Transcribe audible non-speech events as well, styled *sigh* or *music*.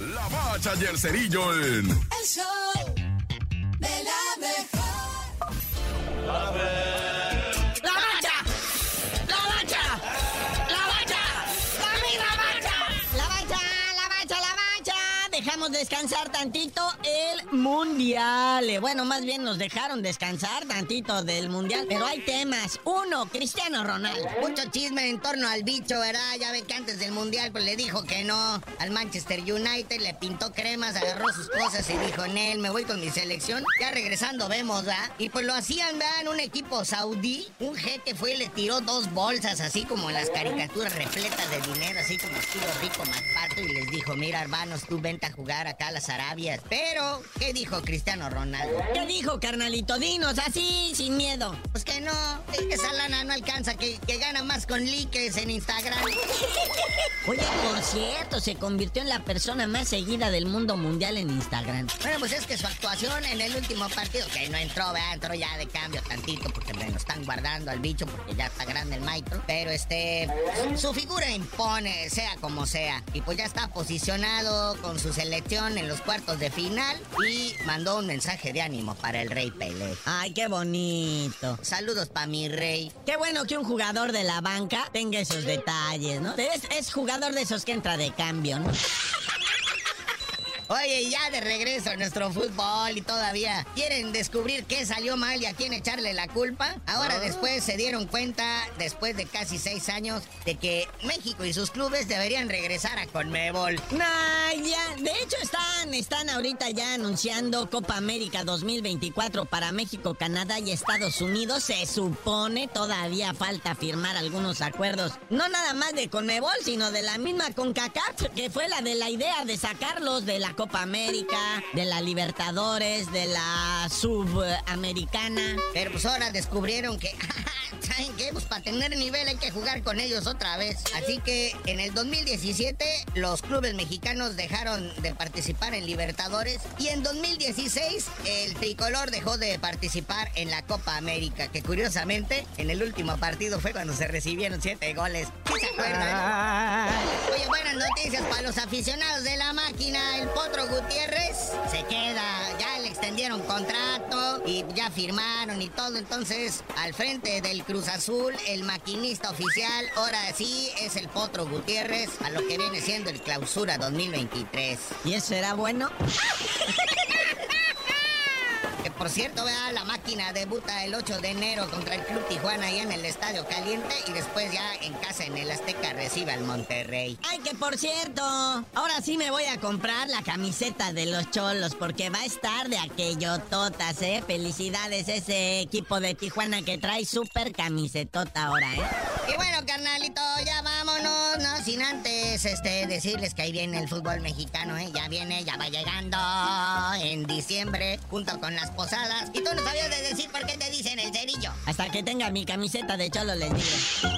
La Bacha y el Cerillo en... El show Dejamos descansar tantito el mundial. Eh, Bueno, más bien nos dejaron descansar tantito del mundial. Pero hay temas. Uno, Cristiano Ronaldo. Mucho chisme en torno al bicho, ¿verdad? Ya ve que antes del mundial pues le dijo que no al Manchester United, le pintó cremas, agarró sus cosas y dijo, Nel, me voy con mi selección. Ya regresando vemos, ¿verdad? Y pues lo hacían, ¿verdad? Un equipo saudí. Un jeque fue y le tiró dos bolsas, así como las caricaturas repletas de dinero, así como estilo rico pato y les dijo, mira, hermanos, tú vente a jugar acá a las Arabias. Pero, ¿qué dijo Cristiano Ronaldo? ¿Qué dijo, carnalito? Dinos, así, sin miedo. Pues que no, esa lana no alcanza, que, que gana más con likes en Instagram. *laughs* Oye, por cierto, se convirtió en la persona más seguida del mundo mundial en Instagram. Bueno, pues es que su actuación en el último partido, que no entró, ¿verdad? entró ya de cambio tantito, porque me lo están guardando al bicho, porque ya está grande el maestro. Pero este, su figura impone, sea como sea. Y pues ya está posicionado con su selección en los cuartos de final y mandó un mensaje de ánimo para el Rey Pelé. Ay, qué bonito. Saludos para mi rey. Qué bueno que un jugador de la banca tenga esos detalles, ¿no? Es, es jugador de esos que entra de cambio, ¿no? Oye, ya de regreso a nuestro fútbol y todavía quieren descubrir qué salió mal y a quién echarle la culpa. Ahora después se dieron cuenta, después de casi seis años, de que México y sus clubes deberían regresar a Conmebol. Nah, ya. De hecho están, están ahorita ya anunciando Copa América 2024 para México, Canadá y Estados Unidos. Se supone todavía falta firmar algunos acuerdos. No nada más de Conmebol, sino de la misma CONCACAF, que fue la de la idea de sacarlos de la Copa América, de la Libertadores, de la Subamericana. Pero pues ahora descubrieron que, *laughs* ¿saben qué? Pues para tener nivel hay que jugar con ellos otra vez. Así que en el 2017 los clubes mexicanos dejaron de participar en Libertadores y en 2016 el tricolor dejó de participar en la Copa América, que curiosamente en el último partido fue cuando se recibieron siete goles. ¿Sí se acuerdan? Oye, buenas noticias para los aficionados de la máquina. El Potro Gutiérrez se queda, ya le extendieron contrato y ya firmaron y todo. Entonces, al frente del Cruz Azul, el maquinista oficial, ahora sí es el Potro Gutiérrez, a lo que viene siendo el Clausura 2023. ¿Y eso será bueno? *laughs* Por cierto, vea, la máquina debuta el 8 de enero contra el Club Tijuana allá en el Estadio Caliente y después ya en casa en el Azteca recibe al Monterrey. Ay, que por cierto, ahora sí me voy a comprar la camiseta de los cholos porque va a estar de aquello totas, ¿eh? Felicidades ese equipo de Tijuana que trae súper camisetota ahora, ¿eh? Y bueno, carnalito, ya vámonos, no sin antes este, decirles que ahí viene el fútbol mexicano, ¿eh? Ya viene, ya va llegando en diciembre junto con las posadas. Y tú no sabías de decir por qué te dicen el cerillo. Hasta que tenga mi camiseta de cholo les digo.